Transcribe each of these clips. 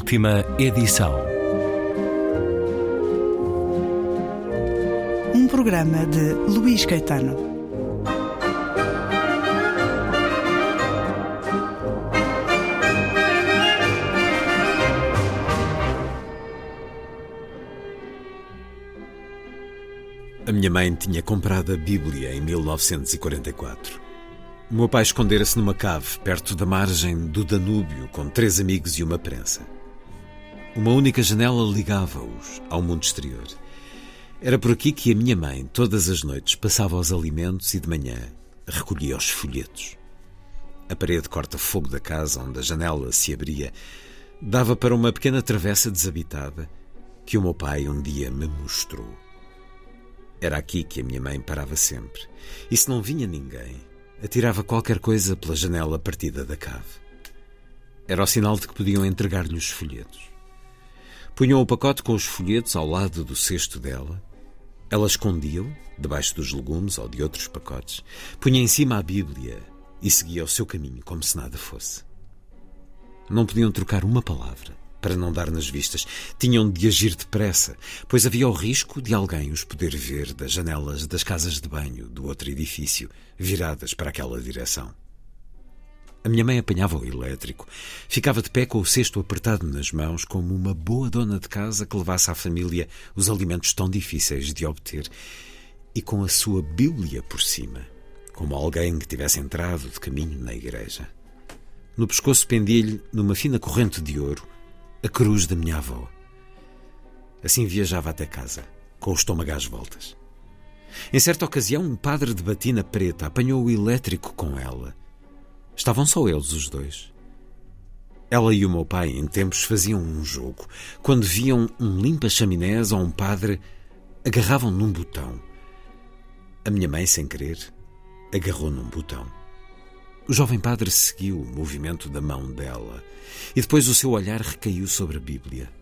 Última edição. Um programa de Luís Caetano. A minha mãe tinha comprado a Bíblia em 1944. O meu pai escondera-se numa cave perto da margem do Danúbio com três amigos e uma prensa. Uma única janela ligava-os ao mundo exterior. Era por aqui que a minha mãe, todas as noites, passava os alimentos e de manhã recolhia os folhetos. A parede corta-fogo da casa, onde a janela se abria, dava para uma pequena travessa desabitada que o meu pai um dia me mostrou. Era aqui que a minha mãe parava sempre. E se não vinha ninguém, atirava qualquer coisa pela janela partida da cave. Era o sinal de que podiam entregar-lhe os folhetos. Punham o pacote com os folhetos ao lado do cesto dela. Ela escondia-o, debaixo dos legumes ou de outros pacotes, punha em cima a Bíblia e seguia o seu caminho como se nada fosse. Não podiam trocar uma palavra para não dar nas vistas. Tinham de agir depressa, pois havia o risco de alguém os poder ver das janelas das casas de banho do outro edifício, viradas para aquela direção. A minha mãe apanhava o elétrico, ficava de pé com o cesto apertado nas mãos, como uma boa dona de casa que levasse à família os alimentos tão difíceis de obter, e com a sua Bíblia por cima, como alguém que tivesse entrado de caminho na igreja. No pescoço pendia-lhe, numa fina corrente de ouro, a cruz da minha avó. Assim viajava até casa, com o estômago às voltas. Em certa ocasião, um padre de batina preta apanhou o elétrico com ela. Estavam só eles os dois. Ela e o meu pai, em tempos, faziam um jogo. Quando viam um limpa-chaminés ou um padre, agarravam num botão. A minha mãe, sem querer, agarrou num botão. O jovem padre seguiu o movimento da mão dela e depois o seu olhar recaiu sobre a Bíblia.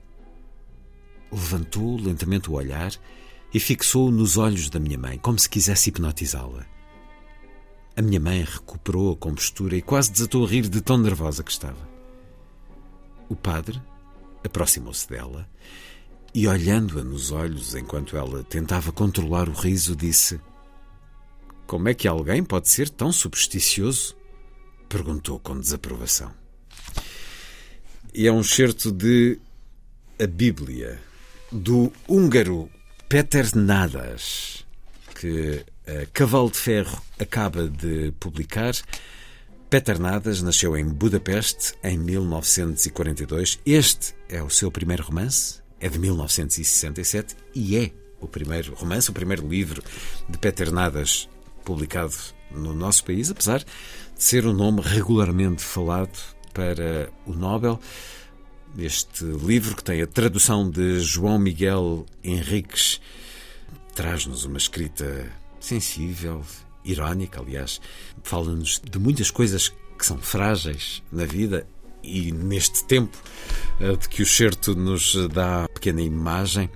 Levantou lentamente o olhar e fixou-o nos olhos da minha mãe, como se quisesse hipnotizá-la. A minha mãe recuperou a compostura e quase desatou a rir de tão nervosa que estava. O padre aproximou-se dela e, olhando-a nos olhos enquanto ela tentava controlar o riso, disse: Como é que alguém pode ser tão supersticioso? perguntou com desaprovação. E é um certo de A Bíblia, do húngaro Peter Nadas, que Cavalo de Ferro acaba de publicar. Peter Nadas nasceu em Budapeste em 1942. Este é o seu primeiro romance, é de 1967 e é o primeiro romance, o primeiro livro de Peter Nadas publicado no nosso país, apesar de ser um nome regularmente falado para o Nobel. Este livro, que tem a tradução de João Miguel Henriques, traz-nos uma escrita sensível, irónica, aliás, fala-nos de muitas coisas que são frágeis na vida e neste tempo de que o certo nos dá pequena imagem.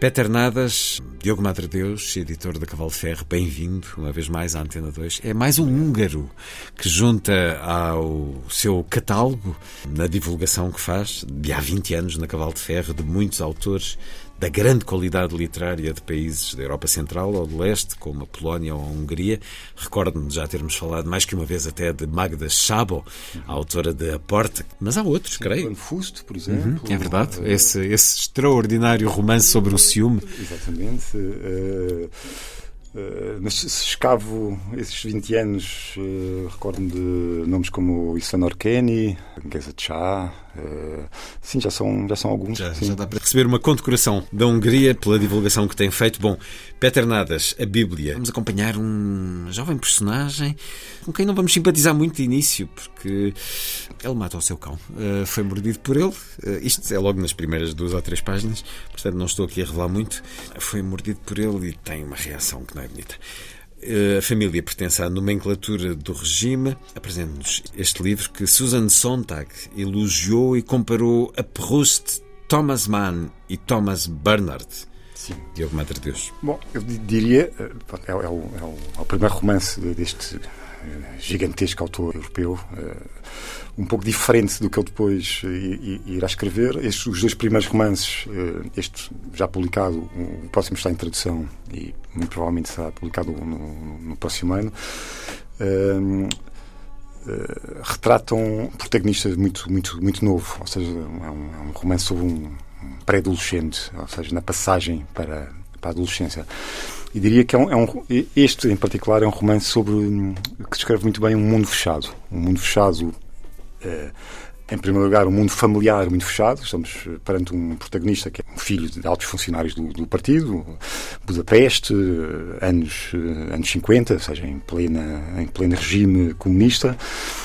Peter Nadas, Diogo Madre Deus, editor da Cavalo Ferro, bem-vindo uma vez mais à Antena 2. É mais um húngaro que junta ao seu catálogo, na divulgação que faz, de há 20 anos na Cavalo de Ferro, de muitos autores da grande qualidade literária de países da Europa Central ou do Leste, como a Polónia ou a Hungria. Recordo-me de já termos falado mais que uma vez até de Magda Szabo, a autora de A Porta, mas há outros, Sim, creio. Fusto, por exemplo. Uhum, é verdade, esse, esse extraordinário romance sobre o ciúme. Exatamente. Uh, Uh, mas se escavo esses 20 anos, uh, recordo-me de nomes como Isanor Kenny, Geza Chá, uh, sim, já são, já são alguns. Já, já dá para receber uma condecoração da Hungria pela divulgação que tem feito. Bom, Peter Nadas, a Bíblia. Vamos acompanhar um jovem personagem com quem não vamos simpatizar muito de início, porque ele mata o seu cão. foi mordido por ele. isto é logo nas primeiras duas ou três páginas, portanto não estou aqui a revelar muito. Foi mordido por ele e tem uma reação que não é bonita. A família pertence à nomenclatura do regime. Apresenta-nos este livro que Susan Sontag elogiou e comparou a Proust, Thomas Mann e Thomas Bernard. Sim. Diogo Madre Deus. Bom, eu diria, é, é, o, é, o, é o primeiro romance deste gigantesco autor europeu, um pouco diferente do que ele depois irá escrever. Estes, os dois primeiros romances, este já publicado, o próximo está em tradução e muito provavelmente será publicado no, no próximo ano. Retratam um protagonista muito, muito, muito novo, ou seja, é um, é um romance sobre um pré-adolescente, ou seja, na passagem para, para a adolescência. E diria que é um, é um, este, em particular, é um romance sobre que descreve muito bem um mundo fechado. Um mundo fechado uh, em primeiro lugar, um mundo familiar muito fechado. Estamos perante um protagonista que é um filho de altos funcionários do, do partido, Budapeste, anos, anos 50, ou seja, em, plena, em pleno regime comunista.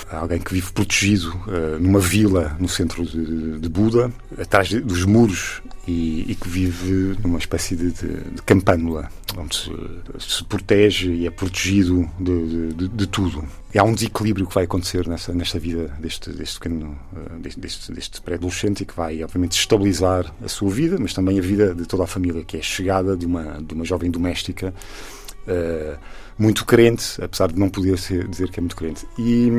Alguém que vive protegido numa vila no centro de, de Buda, atrás dos muros, e, e, que vive numa espécie de, de, de campânula, onde se, se, protege e é protegido de, de, de tudo e há um desequilíbrio que vai acontecer nessa, nesta vida deste, deste pequeno, eh, deste, deste, pré-adolescente e que vai, obviamente, estabilizar a sua vida, mas também a vida de toda a família, que é a chegada de uma, de uma jovem doméstica uh, muito crente, apesar de não poder ser, dizer que é muito crente. E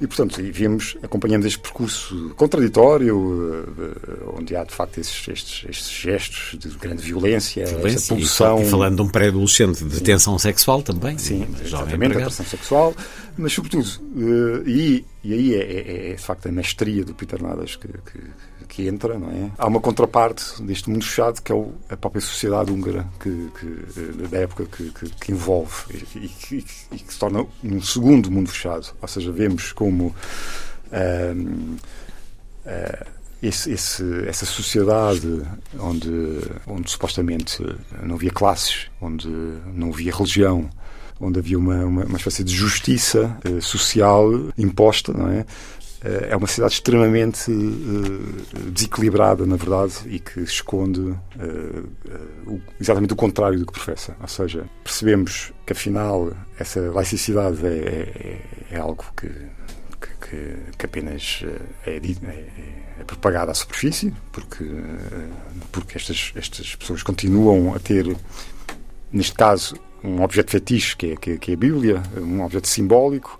e, portanto, vimos, acompanhamos este percurso contraditório, eh, onde há, de facto, esses, estes, estes gestos de grande violência, violência pulsão... E falando de um pré-adolescente de tensão sexual também. Sim, exatamente, a tensão sexual. Mas, sobretudo, eh, e, e aí é, é, é, de facto, a mestria do Peter Nadas que, que que entra, não é? Há uma contraparte deste mundo fechado que é o, a própria sociedade húngara que, que da época que, que, que envolve e, e, e, que se torna um segundo mundo fechado. Ou seja, vemos como um, uh, ah, esse, esse, essa sociedade onde, onde supostamente não havia classes, onde não havia religião, onde havia uma, uma, uma espécie de justiça uh, social imposta, não é? Eh, é uma cidade extremamente desequilibrada, na verdade, e que esconde exatamente o contrário do que professa. Ou seja, percebemos que afinal essa laicidade é, é, é algo que, que, que apenas é, é, é, propagada à superfície, porque, porque estas, estas pessoas continuam a ter, neste caso, um objeto fetiche, que é, que é a Bíblia, um objeto simbólico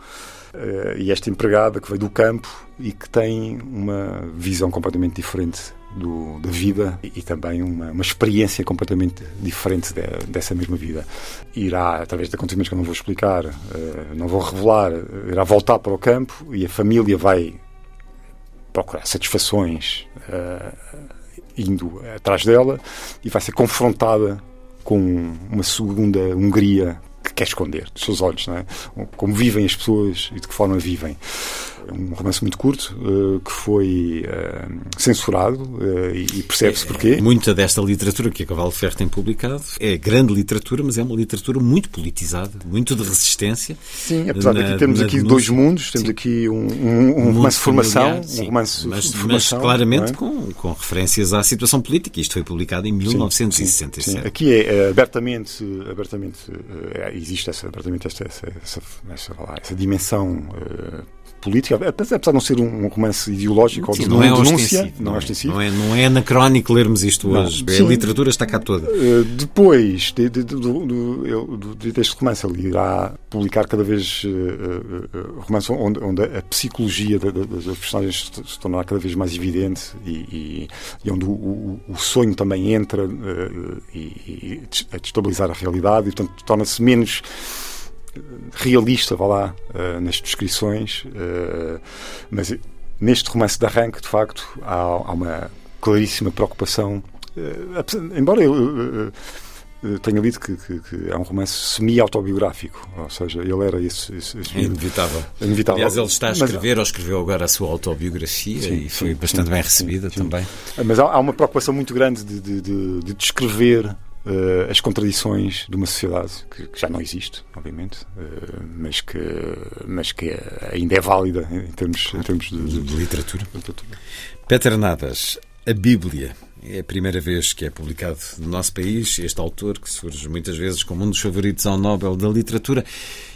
Uh, e esta empregada que veio do campo e que tem uma visão completamente diferente do, da vida e, e também uma, uma, experiência completamente diferente de, dessa mesma vida. Irá, através de acontecimentos que eu não vou explicar, uh, não vou revelar, irá voltar para o campo e a família vai procurar satisfações uh, indo atrás dela e vai ser confrontada com uma segunda Hungria que quer esconder dos seus olhos, não é? Como vivem as pessoas e de que forma vivem. É um romance muito curto uh, que foi uh, censurado uh, e percebe-se é, porquê. Muita desta literatura que a Cavalo Ferro tem publicado é grande literatura, mas é uma literatura muito politizada, muito de resistência. Sim, apesar na, de aqui termos aqui dois mundos, temos sim. aqui um, um, um romance de formação, sim, um romance mas, de formação, mas claramente é? com, com referências à situação política. Isto foi publicado em 1967. Sim. Aqui é abertamente, abertamente existe essa, abertamente essa, essa, essa, essa, essa dimensão política, apesar de não ser um romance ideológico sim, ou de não é denúncia, não, é ostensivo. Não é, não é anacrónico lermos isto não, hoje. Sim. A literatura está cá toda. Uh, depois de, de, de, deste romance, ele irá publicar cada vez uh, uh, romances onde, onde, a psicologia das personagens se tornará cada vez mais evidente e, e, e onde o, o, o, sonho também entra uh, e, e a destabilizar a realidade e, portanto, torna-se menos realista, vá lá, uh, nas descrições, uh, mas neste romance de arranque, de facto, há, há uma claríssima preocupação, uh, embora eu tenha lido que, que, que, é um romance semi-autobiográfico, ou seja, ele era esse. esse, esse é inevitável. inevitável. Aliás, ele está a escrever, mas, ou escreveu agora a sua autobiografia sim, e foi sim, bastante sim, bem recebida também. Mas há, há, uma preocupação muito grande de, de, de, de descrever uh, as contradições de uma sociedade que, que já não existe, obviamente, uh, mas, que, mas que ainda é válida em termos, em termos de, de, de literatura. literatura. Peter Nadas, a Bíblia. É a primeira vez que é publicado no nosso país este autor que surge muitas vezes como um dos favoritos ao Nobel da Literatura.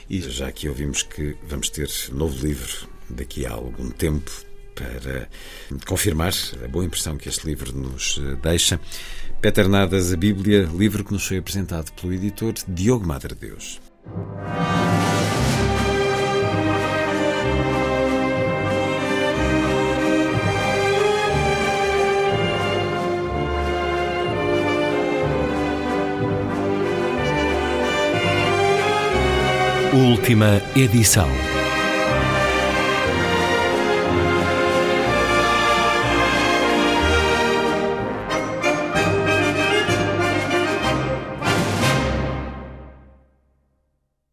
E já aqui ouvimos que vamos ter novo livro daqui a algum tempo para confirmar a boa impressão que este livro nos eh, deixa. Peter Nadas, a Bíblia, livro que nos foi apresentado pelo editor Diogo Madre Deus. Última edição.